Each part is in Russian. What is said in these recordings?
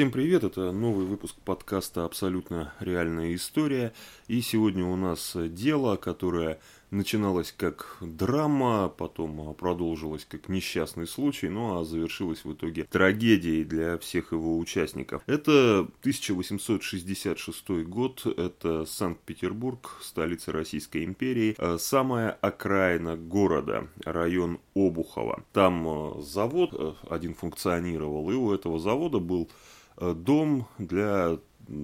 Всем привет, это новый выпуск подкаста «Абсолютно реальная история». И сегодня у нас дело, которое начиналось как драма, потом продолжилось как несчастный случай, ну а завершилось в итоге трагедией для всех его участников. Это 1866 год, это Санкт-Петербург, столица Российской империи, э, самая окраина города, район Обухова. Там э, завод э, один функционировал, и у этого завода был дом для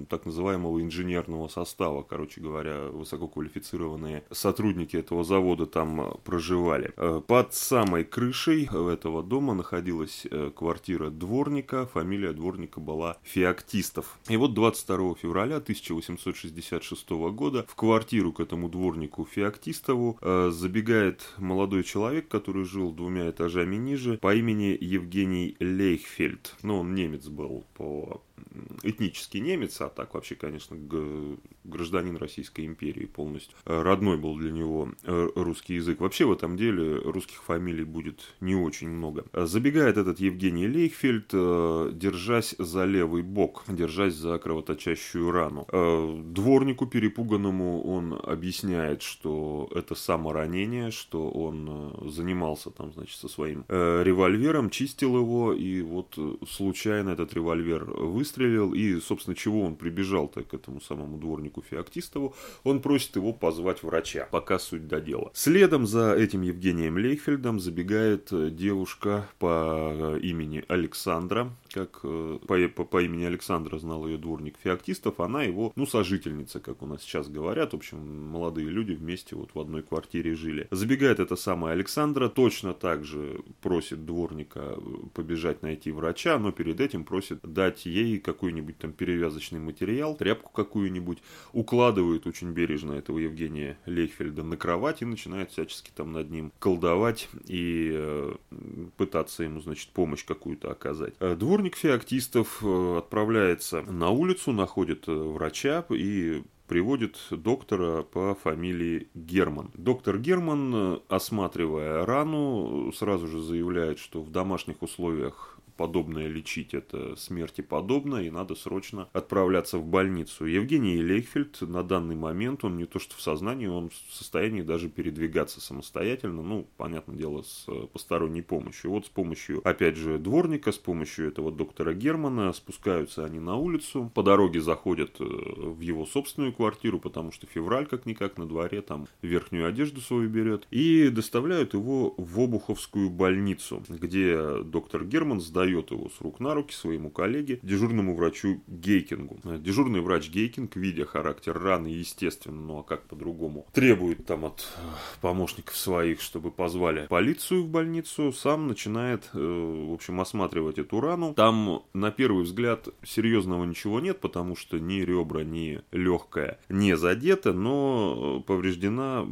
так называемого инженерного состава, короче говоря, высококвалифицированные сотрудники этого завода там э, проживали. Э, под самой крышей этого дома находилась э, квартира дворника, фамилия дворника была Феоктистов. И вот 22 февраля 1866 года в квартиру к этому дворнику Феоктистову забегает молодой человек, который жил двумя этажами ниже, по имени Евгений Лейхфельд. Ну, он немец был по этнический немец, а так вообще, конечно, гражданин Российской империи полностью. Э, родной был для него э, русский язык. Вообще в этом деле русских фамилий будет не очень много. Э, забегает этот Евгений Лейхфельд, держась за левый бок, держась за кровоточащую рану. Дворнику перепуганному он объясняет, что это саморанение, что он занимался там, значит, со своим револьвером, чистил его, и вот случайно этот револьвер выстрелил, и, собственно, чего он прибежал-то к этому самому дворнику Феоктистову, он просит его позвать врача, пока суть до дела. Следом за этим Евгением Лейхфельдом забегает э, девушка по э, имени Александра, как э, по, по, по имени Александра знал ее дворник Феоктистов, она его, ну, сожительница, как у нас сейчас говорят, в общем, молодые люди вместе вот в одной квартире жили. Забегает эта самая Александра, точно так же просит дворника побежать найти врача, но перед этим просит дать ей какой-нибудь там перевязочный материал, тряпку какую-нибудь, укладывает очень бережно этого Евгения Лейхфельда на кровать и начинает всячески там над ним колдовать и э, пытаться ему, значит, помощь какую-то оказать. Э, дворник феоктистов э, отправляется на улицу, находит врача и приводит доктора по фамилии Герман. Доктор Герман, осматривая рану, сразу же заявляет, что в домашних условиях подобное лечить, это смерти подобно, и надо срочно отправляться в больницу. Евгений Лейхфельд на данный момент, он не то что в сознании, он в состоянии даже передвигаться самостоятельно, ну, понятное дело, с э, посторонней помощью. Вот с помощью, опять же, дворника, с помощью этого доктора Германа спускаются они на улицу, по дороге заходят э, в его собственную квартиру, потому что февраль как-никак на дворе, там верхнюю одежду свою берет, и доставляют его в Обуховскую больницу, где доктор Герман сдает передает его с рук на руки своему коллеге, дежурному врачу Гейкингу. Дежурный врач Гейкинг, видя характер раны, естественно, ну а как по-другому, требует там от э, помощников своих, чтобы позвали полицию в больницу, сам начинает, э, в общем, осматривать эту рану. Там, на первый взгляд, серьезного ничего нет, потому что ни ребра, ни легкая не задета, но повреждена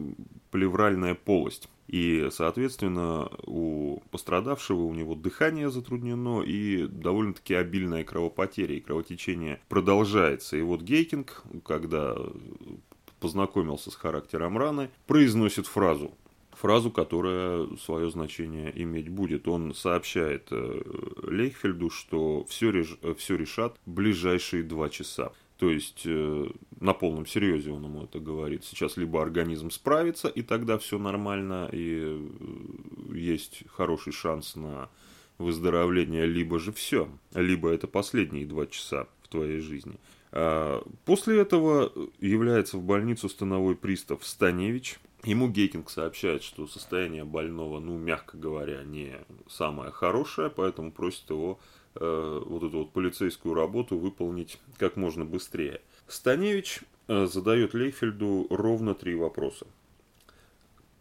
плевральная полость. И, соответственно, у пострадавшего у него дыхание затруднено и довольно-таки обильная кровопотеря, и кровотечение продолжается. И вот Гейкинг, когда познакомился с характером раны, произносит фразу, фразу, которая свое значение иметь будет. Он сообщает э, Лейхфельду, что все, реш... все решат ближайшие два часа. То есть э, на полном серьезе он ему это говорит. Сейчас либо организм справится, и тогда все нормально, и э, есть хороший шанс на выздоровление, либо же все, либо это последние два часа в твоей жизни. А после этого является в больницу становой пристав Станевич. Ему Гейкинг сообщает, что состояние больного, ну, мягко говоря, не самое хорошее, поэтому просит его Э, вот эту вот полицейскую работу выполнить как можно быстрее. Станевич э, задает Лейфельду ровно три вопроса.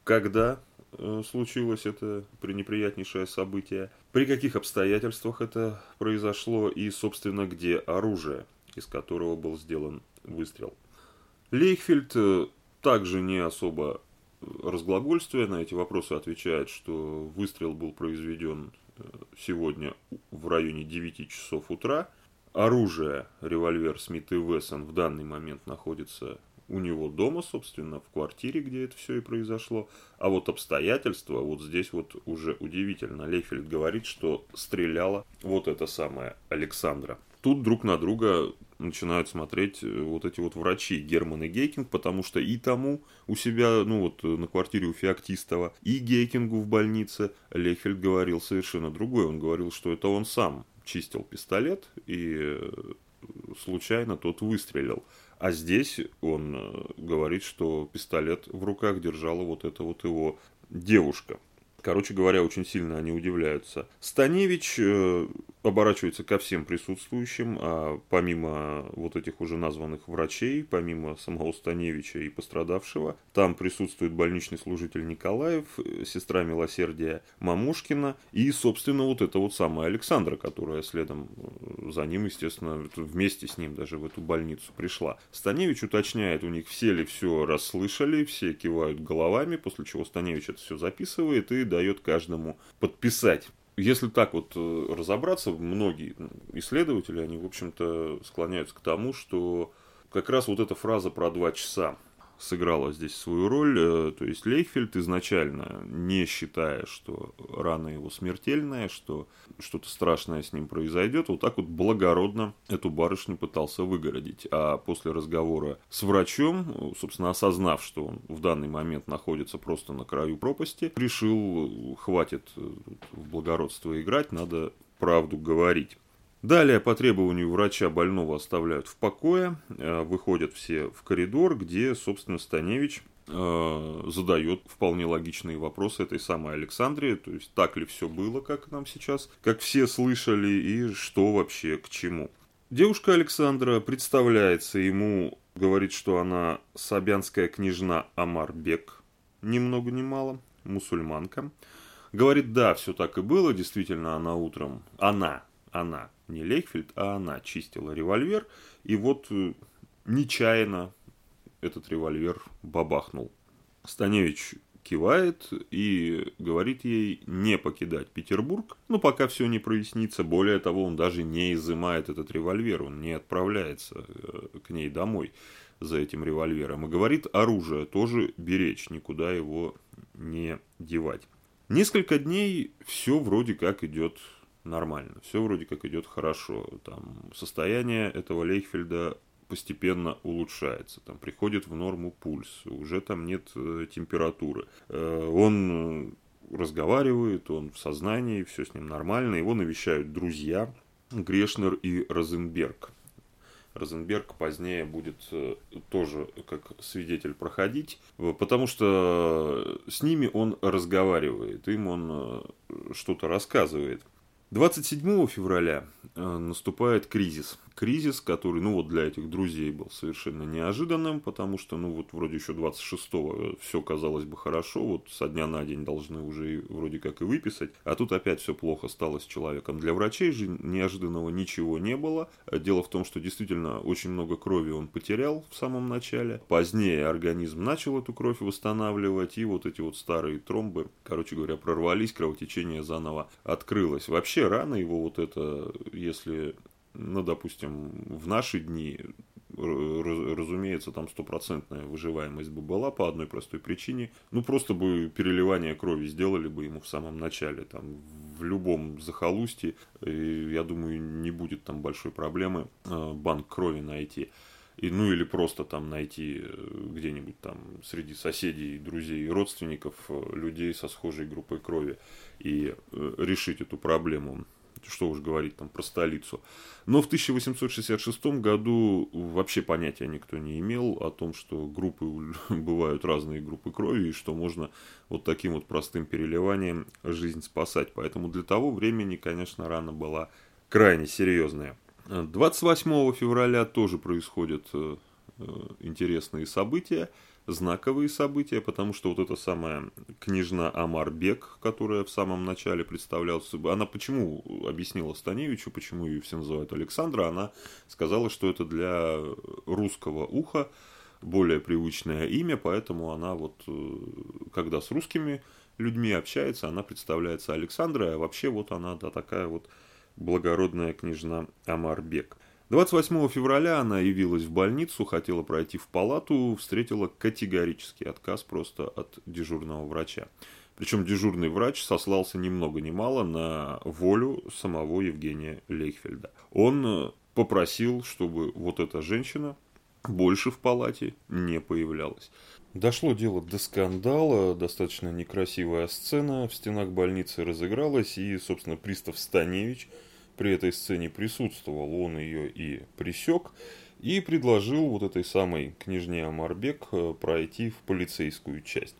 Когда э, случилось это пренеприятнейшее событие, при каких обстоятельствах это произошло и, собственно, где оружие, из которого был сделан выстрел. Лейхфельд также не особо разглагольствуя на эти вопросы отвечает, что выстрел был произведен сегодня в районе 9 часов утра. Оружие, револьвер Смит и Вессон в данный момент находится у него дома, собственно, в квартире, где это все и произошло. А вот обстоятельства, вот здесь вот уже удивительно. Лейфельд говорит, что стреляла вот эта самая Александра. Тут друг на друга начинают смотреть э, вот эти вот врачи Герман и Гейкинг, потому что и тому у себя, ну вот на квартире у Феоктистова, и Гейкингу в больнице Лехфельд говорил совершенно другое. Он говорил, что это он сам чистил пистолет и э, случайно тот выстрелил. А здесь он э, говорит, что пистолет в руках держала вот эта вот его девушка. Короче говоря, очень сильно они удивляются. Станевич э, оборачивается ко всем присутствующим, а помимо вот этих уже названных врачей, помимо самого Станевича и пострадавшего, там присутствует больничный служитель Николаев, сестра милосердия Мамушкина и, собственно, вот это вот самая Александра, которая следом э, за ним, естественно, вместе с ним даже в эту больницу пришла. Станевич уточняет у них, все ли все расслышали, все кивают головами, после чего Станевич это все записывает и дает каждому подписать. Если так вот э, разобраться, многие исследователи, они, в общем-то, склоняются к тому, что как раз вот эта фраза про два часа, сыграла здесь свою роль. Э, то есть Лейхфельд изначально, не считая, что рана его смертельная, что что-то страшное с ним произойдет, вот так вот благородно эту барышню пытался выгородить. А после разговора с врачом, собственно, осознав, что он в данный момент находится просто на краю пропасти, решил, хватит э, в благородство играть, надо правду говорить. Далее по требованию врача больного оставляют в покое, э, выходят все в коридор, где, собственно, Станевич э, задает вполне логичные вопросы этой самой Александре, то есть так ли все было, как нам сейчас, как все слышали, и что вообще к чему. Девушка Александра представляется ему, говорит, что она сабянская княжна Амарбек, ни много ни мало, мусульманка. Говорит, да, все так и было, действительно, она утром, она, она, не Лейхфельд, а она чистила револьвер, и вот э, нечаянно этот револьвер бабахнул. Станевич кивает и говорит ей не покидать Петербург, но пока все не прояснится. Более того, он даже не изымает этот револьвер, он не отправляется э, к ней домой за этим револьвером. И говорит, оружие тоже беречь, никуда его не девать. Несколько дней все вроде как идет нормально, все вроде как идет хорошо. Там состояние этого Лейхфельда постепенно улучшается, там приходит в норму пульс, уже там нет э, температуры. Э, он разговаривает, он в сознании, все с ним нормально, его навещают друзья Грешнер и Розенберг. Розенберг позднее будет э, тоже как свидетель проходить, потому что с ними он разговаривает, им он что-то рассказывает. 27 февраля э, наступает кризис кризис, который, ну вот для этих друзей был совершенно неожиданным, потому что, ну вот вроде еще 26-го все казалось бы хорошо, вот со дня на день должны уже вроде как и выписать, а тут опять все плохо стало с человеком. Для врачей же неожиданного ничего не было. Дело в том, что действительно очень много крови он потерял в самом начале. Позднее организм начал эту кровь восстанавливать, и вот эти вот старые тромбы, короче говоря, прорвались, кровотечение заново открылось. Вообще рано его вот это, если ну, допустим, в наши дни, разумеется, там стопроцентная выживаемость бы была по одной простой причине. Ну, просто бы переливание крови сделали бы ему в самом начале, там, в любом захолустье, я думаю, не будет там большой проблемы э, банк крови найти. И, ну или просто там найти э, где-нибудь там среди соседей, друзей и родственников э, людей со схожей группой крови и решить эту проблему что уж говорить там про столицу. Но в 1866 году вообще понятия никто не имел о том, что группы бывают разные группы крови, и что можно вот таким вот простым переливанием жизнь спасать. Поэтому для того времени, конечно, рана была крайне серьезная. 28 февраля тоже происходят э, э, интересные события знаковые события, потому что вот эта самая княжна Амарбек, которая в самом начале представлялась, она почему объяснила Станевичу, почему ее все называют Александра, она сказала, что это для русского уха более привычное имя, поэтому она вот, э, когда с русскими людьми общается, она представляется Александрой, а вообще вот она, да, такая вот благородная княжна Амарбек. 28 февраля она явилась в больницу, хотела пройти в палату, встретила категорический отказ просто от дежурного врача. Причем дежурный врач сослался ни много ни мало на волю самого Евгения Лейхфельда. Он попросил, чтобы вот эта женщина больше в палате не появлялась. Дошло дело до скандала, достаточно некрасивая сцена в стенах больницы разыгралась, и, собственно, пристав Станевич при этой сцене присутствовал, он ее и присек, и предложил вот этой самой княжне Амарбек э, пройти в полицейскую часть.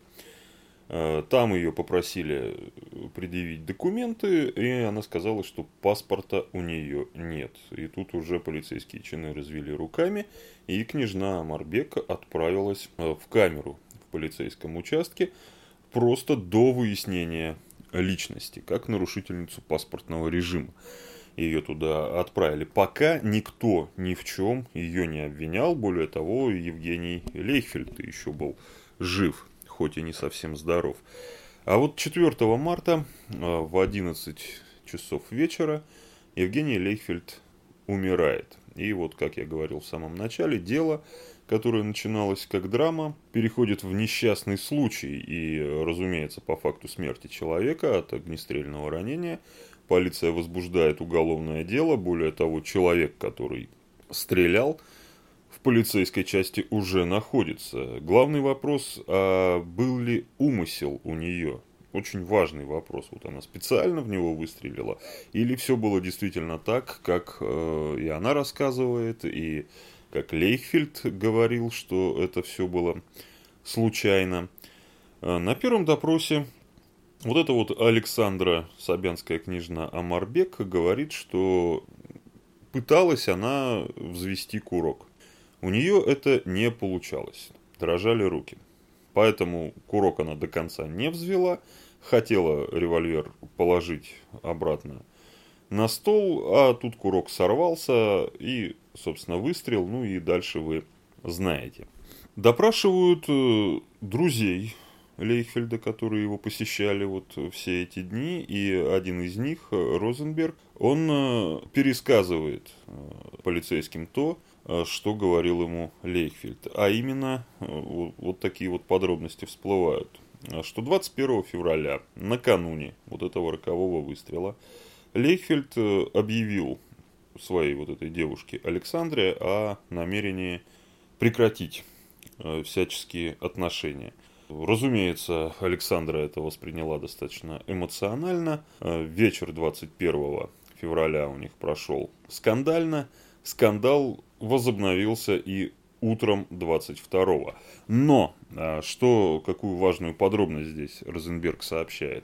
Э, там ее попросили предъявить документы, и она сказала, что паспорта у нее нет. И тут уже полицейские чины развели руками, и княжна Марбека отправилась э, в камеру в полицейском участке просто до выяснения личности, как нарушительницу паспортного режима. Ее туда отправили. Пока никто ни в чем ее не обвинял. Более того, Евгений Лейхфельд еще был жив хоть и не совсем здоров. А вот 4 марта э, в 11 часов вечера Евгений Лейхфельд умирает. И вот, как я говорил в самом начале, дело, которое начиналось как драма, переходит в несчастный случай. И, разумеется, по факту смерти человека от огнестрельного ранения полиция возбуждает уголовное дело. Более того, человек, который стрелял, полицейской части уже находится. Главный вопрос, а был ли умысел у нее? Очень важный вопрос. Вот она специально в него выстрелила? Или все было действительно так, как э, и она рассказывает, и как Лейхфельд говорил, что это все было случайно. Э, на первом допросе вот эта вот Александра Собянская княжна Амарбек говорит, что пыталась она взвести курок. У нее это не получалось. Дрожали руки. Поэтому курок она до конца не взвела. Хотела револьвер положить обратно на стол, а тут курок сорвался и, собственно, выстрел. Ну и дальше вы знаете. Допрашивают э, друзей Лейхфельда, которые его посещали вот все эти дни, и один из них, Розенберг, он э, пересказывает э, полицейским то, Э, что говорил ему Лейхфельд. А именно, э, вот такие вот подробности всплывают. Э, что 21 февраля, накануне вот этого рокового выстрела, Лейхфельд объявил своей вот этой девушке Александре о намерении прекратить всяческие отношения. Разумеется, Александра это восприняла достаточно эмоционально. Вечер 21 февраля у них прошел скандально. Скандал возобновился и утром 22-го. Но, а, что, какую важную подробность здесь Розенберг сообщает?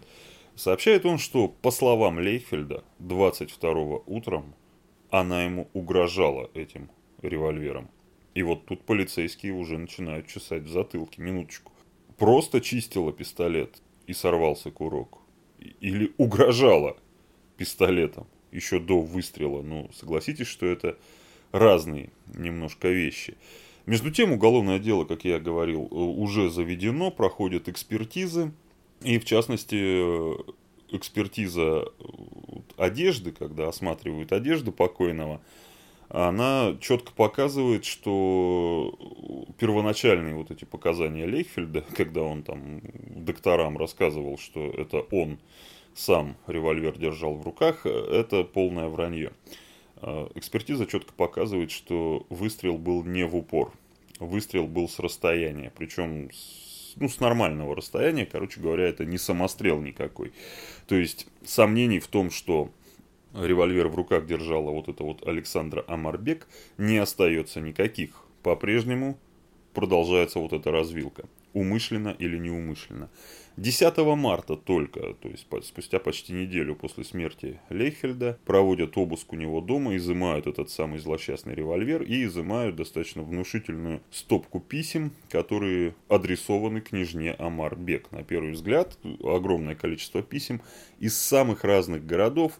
Сообщает он, что, по словам Лейхфельда, 22-го утром она ему угрожала этим револьвером. И вот тут полицейские уже начинают чесать в затылке. Минуточку. Просто чистила пистолет и сорвался курок. Или угрожала пистолетом еще до выстрела. Ну, согласитесь, что это разные немножко вещи. Между тем, уголовное дело, как я говорил, э, уже заведено, проходят экспертизы. И, в частности, э, экспертиза э, одежды, когда осматривают одежду покойного, она четко показывает, что первоначальные вот эти показания Лейхфельда, когда он там докторам рассказывал, что это он сам револьвер держал в руках, это полное вранье. А, экспертиза четко показывает, что выстрел был не в упор. Выстрел был с расстояния. Причем с, ну, с нормального расстояния. Короче говоря, это не самострел никакой. То есть сомнений в том, что револьвер в руках держала вот эта вот Александра Амарбек, не остается никаких. По-прежнему продолжается вот эта развилка. Умышленно или неумышленно. 10 марта только, то есть спустя почти неделю после смерти Лейхельда, проводят обыск у него дома, изымают этот самый злосчастный револьвер и изымают достаточно внушительную стопку писем, которые адресованы княжне Амар Бек. На первый взгляд, огромное количество писем из самых разных городов,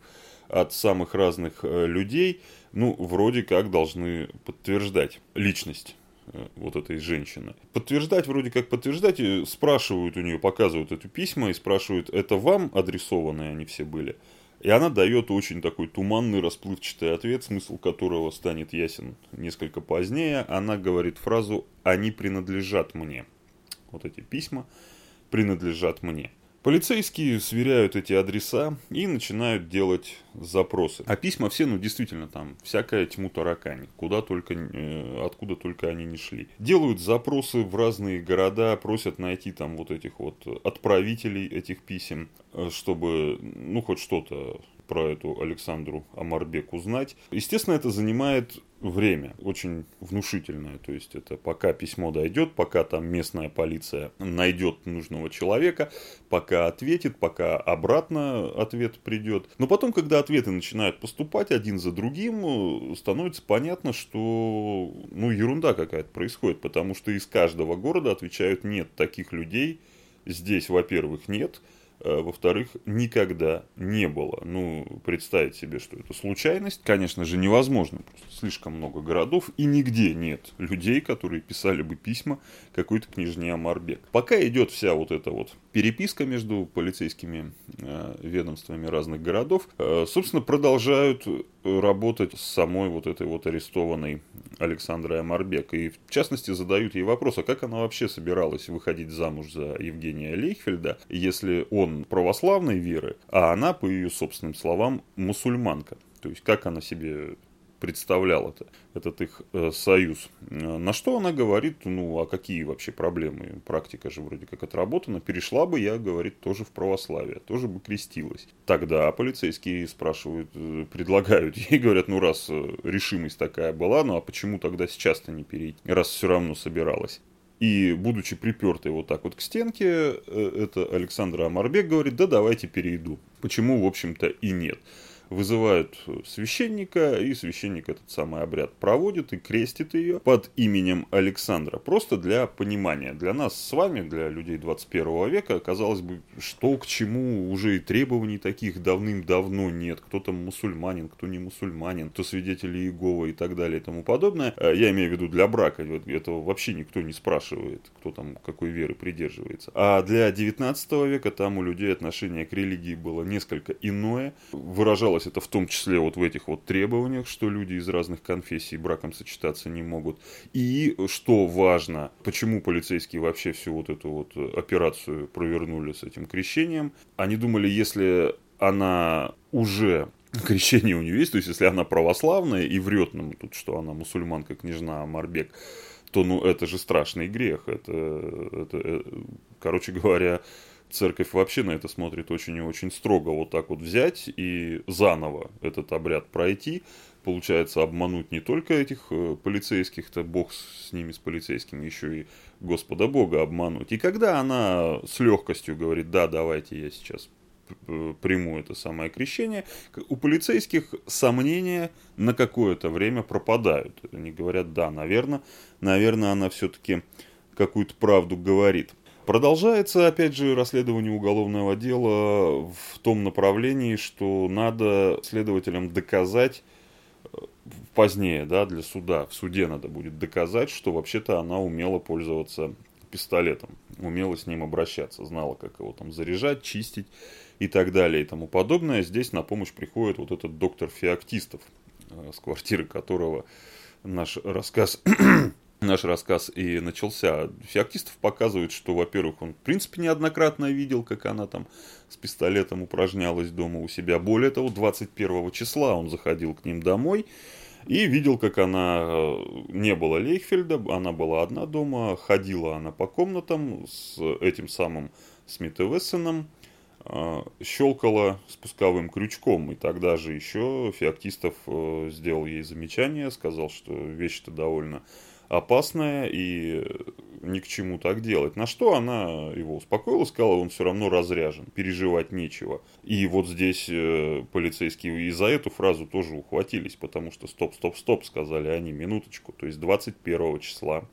от самых разных э, людей, ну, вроде как должны подтверждать личность Э, вот этой женщины. Подтверждать, вроде как подтверждать, спрашивают у нее, показывают это письма и спрашивают, это вам адресованные они все были? И она дает очень такой туманный, расплывчатый ответ, смысл которого станет ясен несколько позднее. Она говорит фразу «они принадлежат мне». Вот эти письма принадлежат мне. Полицейские сверяют эти адреса и начинают делать запросы. А письма все, ну, действительно, там всякая тьму таракани, куда только, э, откуда только они не шли. Делают запросы в разные города, просят найти там вот этих вот отправителей этих писем, э, чтобы, ну, хоть что-то про эту Александру Амарбек узнать. Естественно, это занимает время, очень внушительное. То есть это пока письмо дойдет, пока там местная полиция найдет нужного человека, пока ответит, пока обратно ответ придет. Но потом, когда ответы начинают поступать один за другим, становится понятно, что ну, ерунда какая-то происходит, потому что из каждого города отвечают нет таких людей. Здесь, во-первых, нет. Э, во-вторых, никогда не было. Ну, представить себе, что это случайность, конечно же, невозможно. Просто слишком много городов, и нигде нет людей, которые писали бы письма какой-то княжне Амарбек. Пока идет вся вот эта вот переписка между полицейскими э, ведомствами разных городов, э, собственно, продолжают работать с самой вот этой вот арестованной Александрой Амарбек. И в частности задают ей вопрос, а как она вообще собиралась выходить замуж за Евгения Лейхфельда, если он православной веры, а она, по ее собственным словам, мусульманка. То есть как она себе представлял это, этот их э, союз. Э, на что она говорит, ну, а какие вообще проблемы? Практика же вроде как отработана. Перешла бы я, говорит, тоже в православие, тоже бы крестилась. Тогда полицейские спрашивают, э, предлагают ей, говорят, ну, раз э, решимость такая была, ну, а почему тогда сейчас-то не перейти, раз все равно собиралась? И, будучи припертой вот так вот к стенке, это Александра Амарбек говорит, да давайте перейду. Почему, в общем-то, и нет вызывают священника, и священник этот самый обряд проводит и крестит ее под именем Александра. Просто для понимания. Для нас с вами, для людей 21 века, казалось бы, что к чему уже и требований таких давным-давно нет. Кто там мусульманин, кто не мусульманин, кто свидетели Иеговы и так далее и тому подобное. Э, я имею в виду для брака. Этого вообще никто не спрашивает, кто там какой веры придерживается. А для 19 века там у людей отношение к религии было несколько иное. Выражалось выражалось это в том числе вот в этих вот требованиях, что люди из разных конфессий браком сочетаться не могут. И, что важно, почему полицейские вообще всю вот эту вот операцию провернули с этим крещением. Они думали, если она уже крещение у нее есть, то есть если она православная и врет нам тут, что она мусульманка, княжна Марбек, то ну это же страшный грех. Это, это, э, короче говоря, церковь вообще на это смотрит очень и очень строго. Вот так вот взять и заново этот обряд пройти, получается обмануть не только этих э, полицейских-то, бог с ними, с полицейскими, еще и Господа Бога обмануть. И когда она с легкостью говорит, да, давайте я сейчас приму это самое крещение, у полицейских сомнения на какое-то время пропадают. Они говорят, да, наверное, наверное, она все-таки какую-то правду говорит. Продолжается, опять же, расследование уголовного дела в том направлении, что надо следователям доказать э, позднее, да, для суда, в суде надо будет доказать, что вообще-то она умела пользоваться пистолетом, умела с ним обращаться, знала, как его там заряжать, чистить и так далее и тому подобное. Здесь на помощь приходит вот этот доктор Феоктистов, э, с квартиры которого наш рассказ наш рассказ и начался. Феоктистов показывает, что, во-первых, он, в принципе, неоднократно видел, как она там с пистолетом упражнялась дома у себя. Более того, 21 числа он заходил к ним домой и видел, как она, э, не было Лейхфельда, она была одна дома, ходила она по комнатам с этим самым Смит и Вессеном, э, щелкала спусковым крючком. И тогда же еще Феоктистов э, сделал ей замечание, сказал, что вещь-то довольно опасное и ни к чему так делать. На что она его успокоила, сказала, он все равно разряжен, переживать нечего. И вот здесь э, полицейские и за эту фразу тоже ухватились, потому что стоп, стоп, стоп, сказали они, минуточку. То есть 21 числа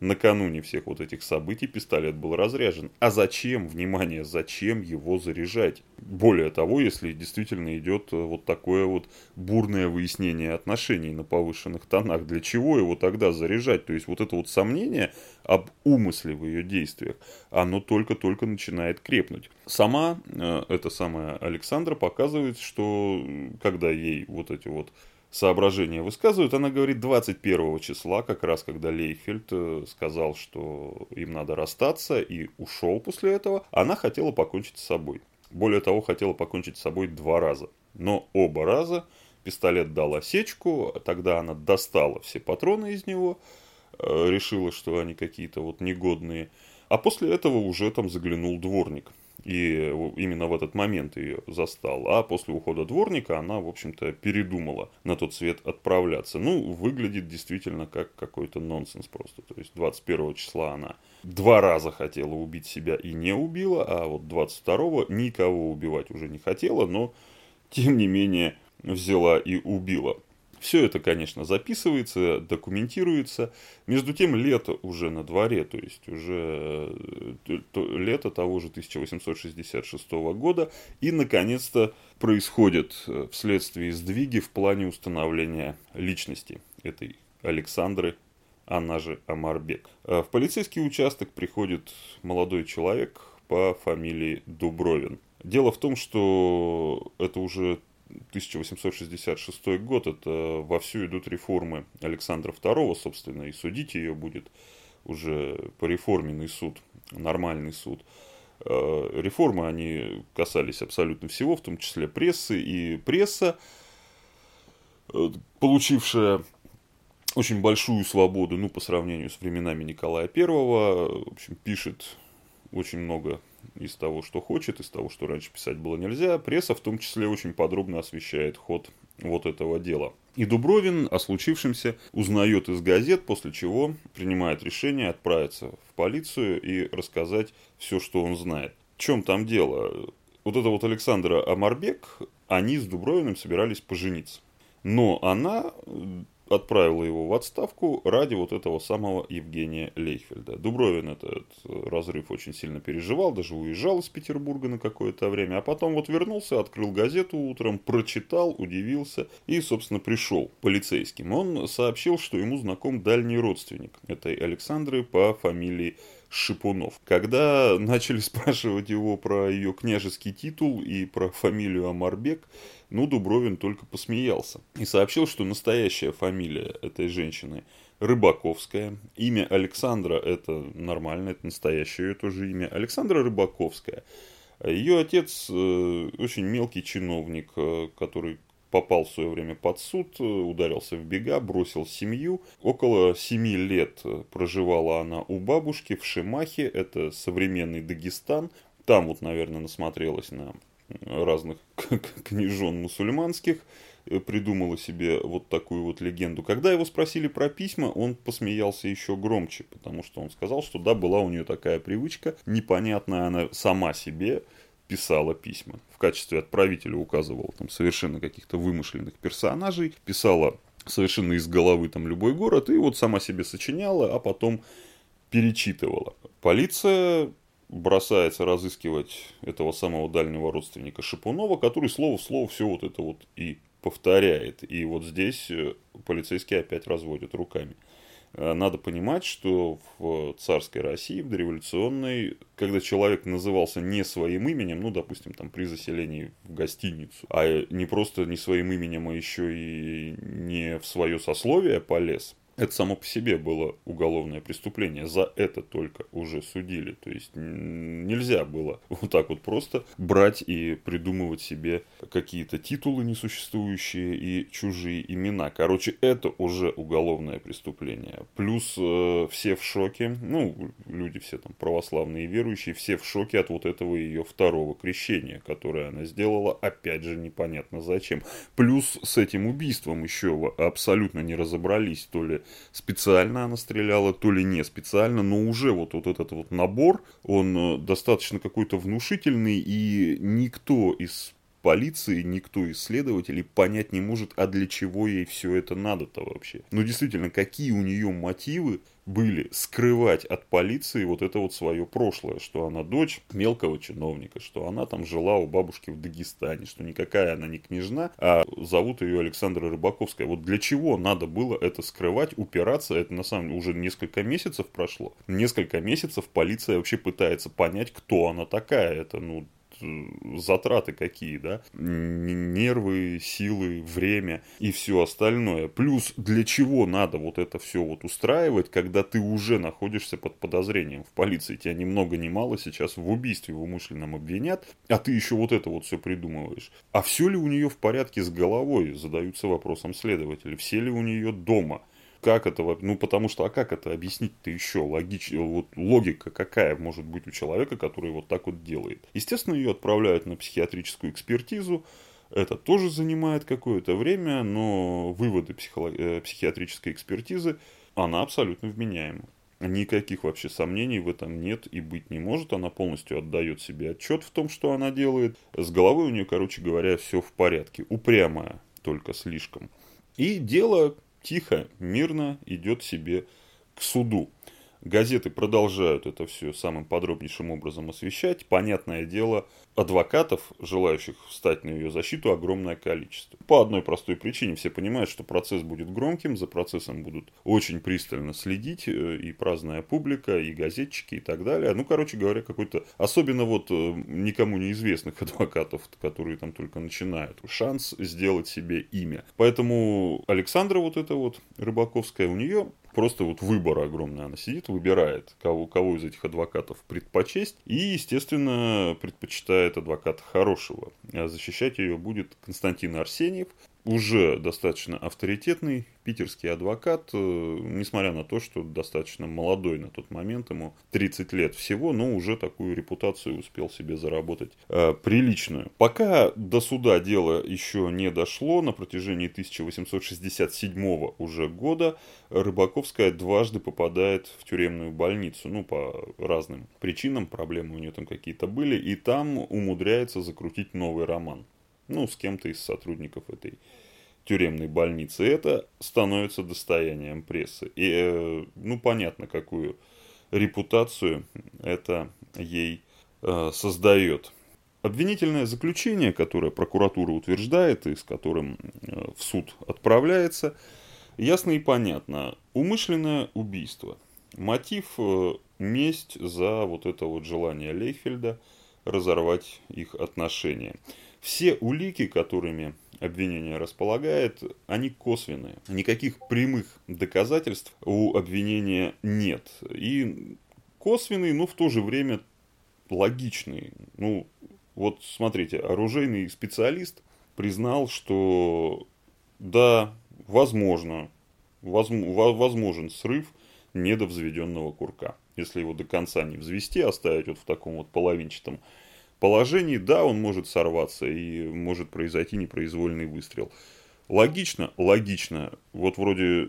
накануне всех вот этих событий пистолет был разряжен. А зачем, внимание, зачем его заряжать? Более того, если действительно идет э, вот такое вот бурное выяснение отношений на повышенных тонах, для чего его тогда заряжать? То есть вот это вот сомнение об умысле в ее действиях, оно только-только начинает крепнуть. Сама, э, эта самая Александра показывает, что когда ей вот эти вот соображения высказывают. Она говорит 21 числа, как раз когда Лейфельд э, сказал, что им надо расстаться и ушел после этого, она хотела покончить с собой. Более того, хотела покончить с собой два раза. Но оба раза пистолет дал осечку, тогда она достала все патроны из него, э, решила, что они какие-то вот негодные. А после этого уже там заглянул дворник. И именно в этот момент ее застал. А после ухода дворника она, в общем-то, передумала на тот свет отправляться. Ну, выглядит действительно как какой-то нонсенс просто. То есть 21 числа она два раза хотела убить себя и не убила, а вот 22 никого убивать уже не хотела, но тем не менее взяла и убила. Все это, конечно, записывается, документируется. Между тем, лето уже на дворе, то есть уже э, лето того же 1866 года. И, наконец-то, происходят э, вследствие сдвиги в плане установления личности этой Александры, она же Амарбек. Э, в полицейский участок приходит молодой человек по фамилии Дубровин. Дело в том, что это уже 1866 год, это вовсю идут реформы Александра II, собственно, и судить ее будет уже пореформенный суд, нормальный суд. Э, реформы, они касались абсолютно всего, в том числе прессы, и пресса, э, получившая очень большую свободу, ну, по сравнению с временами Николая I, в общем, пишет очень много из того, что хочет, из того, что раньше писать было нельзя. Пресса в том числе очень подробно освещает ход вот этого дела. И Дубровин о случившемся узнает из газет, после чего принимает решение отправиться в полицию и рассказать все, что он знает. В чем там дело? Вот это вот Александра Амарбек, они с Дубровиным собирались пожениться. Но она отправила его в отставку ради вот этого самого Евгения Лейхфельда. Дубровин этот разрыв очень сильно переживал, даже уезжал из Петербурга на какое-то время, а потом вот вернулся, открыл газету утром, прочитал, удивился и, собственно, пришел полицейским. Он сообщил, что ему знаком дальний родственник этой Александры по фамилии Шипунов. Когда начали спрашивать его про ее княжеский титул и про фамилию Амарбек, ну, Дубровин только посмеялся и сообщил, что настоящая фамилия этой женщины Рыбаковская. Имя Александра – это нормально, это настоящее ее тоже имя. Александра Рыбаковская. Ее отец э, очень мелкий чиновник, э, который попал в свое время под суд, э, ударился в бега, бросил семью. Около семи лет проживала она у бабушки в Шимахе, это современный Дагестан. Там вот, наверное, насмотрелась на разных княжон мусульманских, э, придумала себе вот такую вот легенду. Когда его спросили про письма, он посмеялся еще громче, потому что он сказал, что да, была у нее такая привычка, непонятная она сама себе писала письма. В качестве отправителя указывала там совершенно каких-то вымышленных персонажей, писала совершенно из головы там любой город, и вот сама себе сочиняла, а потом перечитывала. Полиция бросается разыскивать этого самого дальнего родственника Шипунова, который слово в слово все вот это вот и повторяет. И вот здесь э, полицейские опять разводят руками. Э, надо понимать, что в царской России, в дореволюционной, когда человек назывался не своим именем, ну, допустим, там при заселении в гостиницу, а не просто не своим именем, а еще и не в свое сословие полез, это само по себе было уголовное преступление. За это только уже судили. То есть нельзя было вот так вот просто брать и придумывать себе какие-то титулы несуществующие и чужие имена. Короче, это уже уголовное преступление. Плюс э, все в шоке, ну, люди все там православные верующие, все в шоке от вот этого ее второго крещения, которое она сделала, опять же, непонятно зачем. Плюс с этим убийством еще абсолютно не разобрались, то ли специально она стреляла, то ли не специально, но уже вот, вот этот вот набор, он э, достаточно какой-то внушительный, и никто из полиции, никто из следователей понять не может, а для чего ей все это надо-то вообще. Ну действительно, какие у нее мотивы были скрывать от полиции вот это вот свое прошлое, что она дочь мелкого чиновника, что она там жила у бабушки в Дагестане, что никакая она не княжна, а зовут ее Александра Рыбаковская. Вот для чего надо было это скрывать, упираться, это на самом деле уже несколько месяцев прошло. Несколько месяцев полиция вообще пытается понять, кто она такая. Это, ну, затраты какие, да, нервы, силы, время и все остальное. Плюс для чего надо вот это все вот устраивать, когда ты уже находишься под подозрением в полиции. Тебя ни много ни мало сейчас в убийстве в умышленном обвинят, а ты еще вот это вот все придумываешь. А все ли у нее в порядке с головой, задаются вопросом следователи. Все ли у нее дома? Как это, ну потому что, а как это объяснить-то еще? Логич, вот логика какая может быть у человека, который вот так вот делает? Естественно, ее отправляют на психиатрическую экспертизу, это тоже занимает какое-то время, но выводы психолог... Э, психиатрической экспертизы, она абсолютно вменяема. Никаких вообще сомнений в этом нет и быть не может. Она полностью отдает себе отчет в том, что она делает. С головой у нее, короче говоря, все в порядке. Упрямая, только слишком. И дело тихо, мирно идет себе к суду. Газеты продолжают это все самым подробнейшим образом освещать. Понятное дело, адвокатов, желающих встать на ее защиту, огромное количество. По одной простой причине. Все понимают, что процесс будет громким, за процессом будут очень пристально следить э, и праздная публика, и газетчики, и так далее. Ну, короче говоря, какой-то, особенно вот э, никому неизвестных адвокатов, которые там только начинают, шанс сделать себе имя. Поэтому Александра вот эта вот Рыбаковская, у нее просто вот выбор огромный. Она сидит, выбирает, кого, кого из этих адвокатов предпочесть. И, естественно, предпочитает адвоката хорошего. А защищать ее будет Константин Арсеньев, уже достаточно авторитетный питерский адвокат, э, несмотря на то, что достаточно молодой на тот момент, ему 30 лет всего, но уже такую репутацию успел себе заработать э, приличную. Пока до суда дело еще не дошло, на протяжении 1867 уже года Рыбаковская дважды попадает в тюремную больницу, ну, по разным причинам, проблемы у нее там какие-то были, и там умудряется закрутить новый роман ну, с кем-то из сотрудников этой тюремной больницы. Это становится достоянием прессы. И, э, ну, понятно, какую репутацию это ей э, создает. Обвинительное заключение, которое прокуратура утверждает и с которым э, в суд отправляется, ясно и понятно. Умышленное убийство. Мотив месть за вот это вот желание Лейфельда разорвать их отношения. Все улики, которыми обвинение располагает, они косвенные. Никаких прямых доказательств у обвинения нет. И косвенные, но в то же время логичные. Ну, вот смотрите, оружейный специалист признал, что да, возможно, возможен срыв недовзведенного курка. Если его до конца не взвести, оставить вот в таком вот половинчатом положении, да, он может сорваться и может произойти непроизвольный выстрел. Логично? Логично. Вот вроде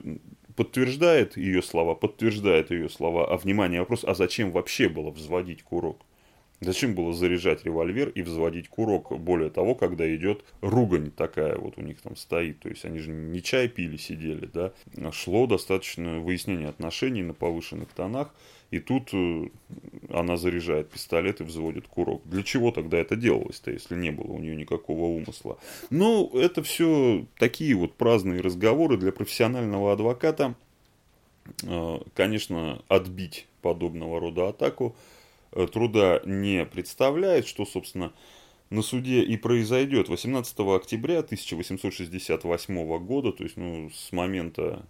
подтверждает ее слова, подтверждает ее слова. А внимание, вопрос, а зачем вообще было взводить курок? Зачем было заряжать револьвер и взводить курок? Более того, когда идет ругань такая вот у них там стоит. То есть они же не чай пили, сидели, да. Шло достаточно выяснение отношений на повышенных тонах. И тут э, она заряжает пистолет и взводит курок. Для чего тогда это делалось-то, если не было у нее никакого умысла? Ну, это все такие вот праздные разговоры для профессионального адвоката. Э, конечно, отбить подобного рода атаку э, труда не представляет, что, собственно, на суде и произойдет 18 октября 1868 года, то есть ну, с момента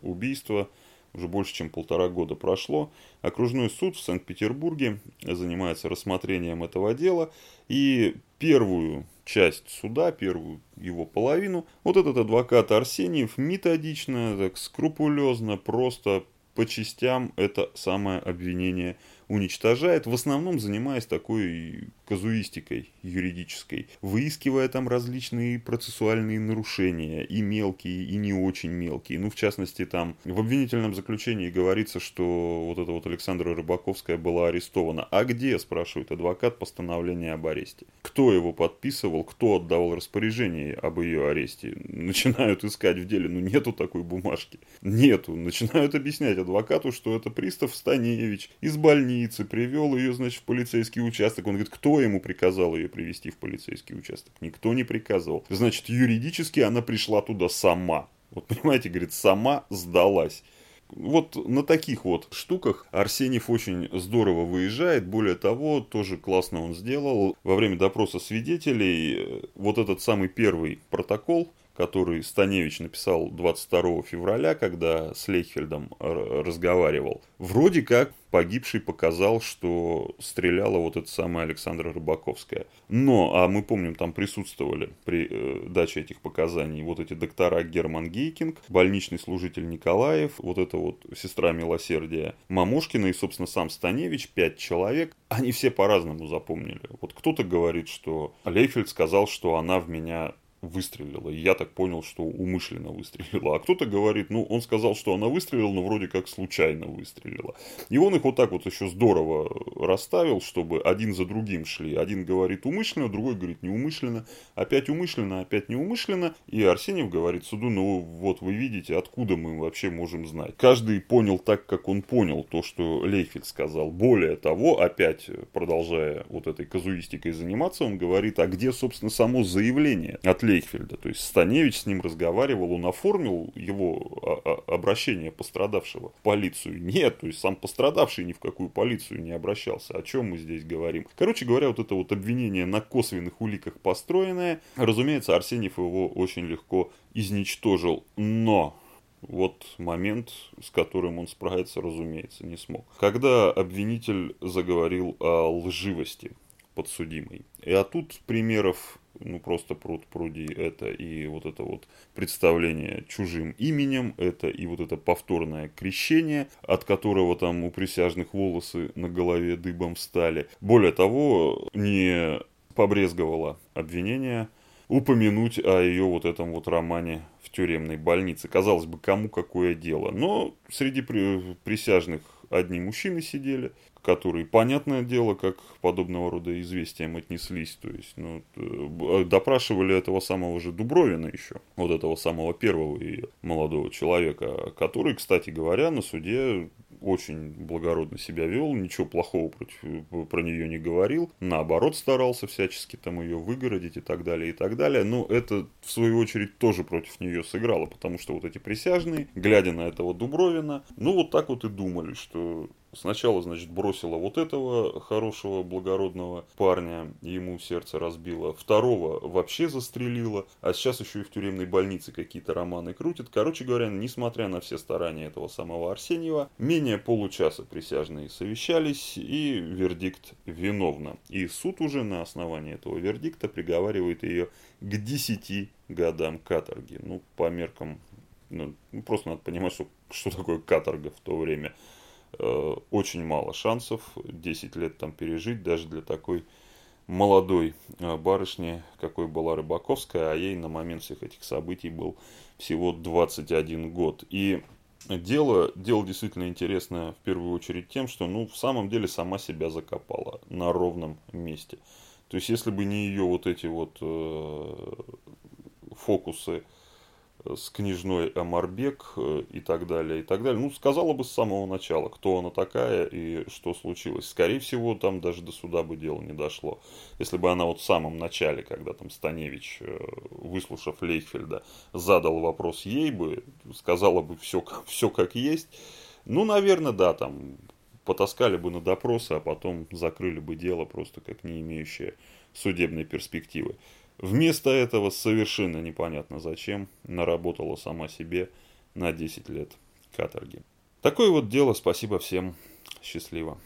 убийства уже больше, чем полтора года прошло. Окружной суд в Санкт-Петербурге занимается рассмотрением этого дела. И первую часть суда, первую его половину, вот этот адвокат Арсеньев методично, так скрупулезно, просто по частям это самое обвинение уничтожает, в основном занимаясь такой казуистикой юридической, выискивая там различные процессуальные нарушения, и мелкие, и не очень мелкие. Ну, в частности, там в обвинительном заключении говорится, что вот эта вот Александра Рыбаковская была арестована. А где, спрашивает адвокат, постановление об аресте? Кто его подписывал, кто отдавал распоряжение об ее аресте? Начинают искать в деле, ну нету такой бумажки. Нету. Начинают объяснять адвокату, что это пристав Станевич из больницы, привел ее, значит, в полицейский участок. Он говорит, кто ему приказал ее привести в полицейский участок? Никто не приказывал. Значит, юридически она пришла туда сама. Вот понимаете, говорит, сама сдалась. Вот на таких вот штуках Арсеньев очень здорово выезжает. Более того, тоже классно он сделал. Во время допроса свидетелей э, вот этот самый первый протокол, который Станевич написал 22 февраля, когда с Лейхфельдом разговаривал, вроде как погибший показал, что стреляла вот эта самая Александра Рыбаковская. Но, а мы помним, там присутствовали при э, даче этих показаний вот эти доктора Герман Гейкинг, больничный служитель Николаев, вот эта вот сестра милосердия Мамушкина и, собственно, сам Станевич, пять человек. Они все по-разному запомнили. Вот кто-то говорит, что Лейфельд сказал, что она в меня выстрелила. И я так понял, что умышленно выстрелила. А кто-то говорит, ну, он сказал, что она выстрелила, но вроде как случайно выстрелила. И он их вот так вот еще здорово расставил, чтобы один за другим шли. Один говорит умышленно, другой говорит неумышленно. Опять умышленно, опять неумышленно. И Арсеньев говорит суду, ну, вот вы видите, откуда мы вообще можем знать. Каждый понял так, как он понял то, что Лейфельд сказал. Более того, опять продолжая вот этой казуистикой заниматься, он говорит, а где, собственно, само заявление от Лейфельда? Лейхфельда. То есть Станевич с ним разговаривал, он оформил его обращение пострадавшего в полицию. Нет, то есть сам пострадавший ни в какую полицию не обращался. О чем мы здесь говорим? Короче говоря, вот это вот обвинение на косвенных уликах построенное, разумеется, Арсеньев его очень легко изничтожил. Но вот момент, с которым он справиться, разумеется, не смог. Когда обвинитель заговорил о лживости подсудимой. И а тут примеров ну просто пруд пруди это и вот это вот представление чужим именем, это и вот это повторное крещение, от которого там у присяжных волосы на голове дыбом встали. Более того, не побрезговала обвинение упомянуть о ее вот этом вот романе в тюремной больнице. Казалось бы, кому какое дело. Но среди присяжных одни мужчины сидели, которые, понятное дело, как подобного рода известиям отнеслись. То есть, ну, э, допрашивали этого самого же Дубровина еще, вот этого самого первого и молодого человека, который, кстати говоря, на суде очень благородно себя вел, ничего плохого против, про нее не говорил, наоборот старался всячески там ее выгородить и так далее, и так далее. Но это, в свою очередь, тоже против нее сыграло, потому что вот эти присяжные, глядя на этого Дубровина, ну вот так вот и думали, что Сначала, значит, бросила вот этого хорошего, благородного парня, ему сердце разбило. Второго вообще застрелила, а сейчас еще и в тюремной больнице какие-то романы крутит. Короче говоря, несмотря на все старания этого самого Арсеньева, менее получаса присяжные совещались, и вердикт виновна. И суд уже на основании этого вердикта приговаривает ее к 10 годам каторги. Ну, по меркам, ну, просто надо понимать, что, что такое каторга в то время. Э, очень мало шансов 10 лет там пережить даже для такой молодой э, барышни, какой была Рыбаковская, а ей на момент всех этих событий был всего 21 год. И дело, дело действительно интересное в первую очередь тем, что ну, в самом деле сама себя закопала на ровном месте. То есть, если бы не ее вот эти вот э, фокусы с княжной Амарбек э, и так далее, и так далее. Ну, сказала бы с самого начала, кто она такая и что случилось. Скорее всего, там даже до суда бы дело не дошло. Если бы она вот в самом начале, когда там Станевич, э, выслушав Лейхфельда, задал вопрос ей бы, сказала бы все, все как есть. Ну, наверное, да, там потаскали бы на допросы, а потом закрыли бы дело просто как не имеющее судебной перспективы. Вместо этого совершенно непонятно зачем наработала сама себе на 10 лет каторги. Такое вот дело. Спасибо всем. Счастливо.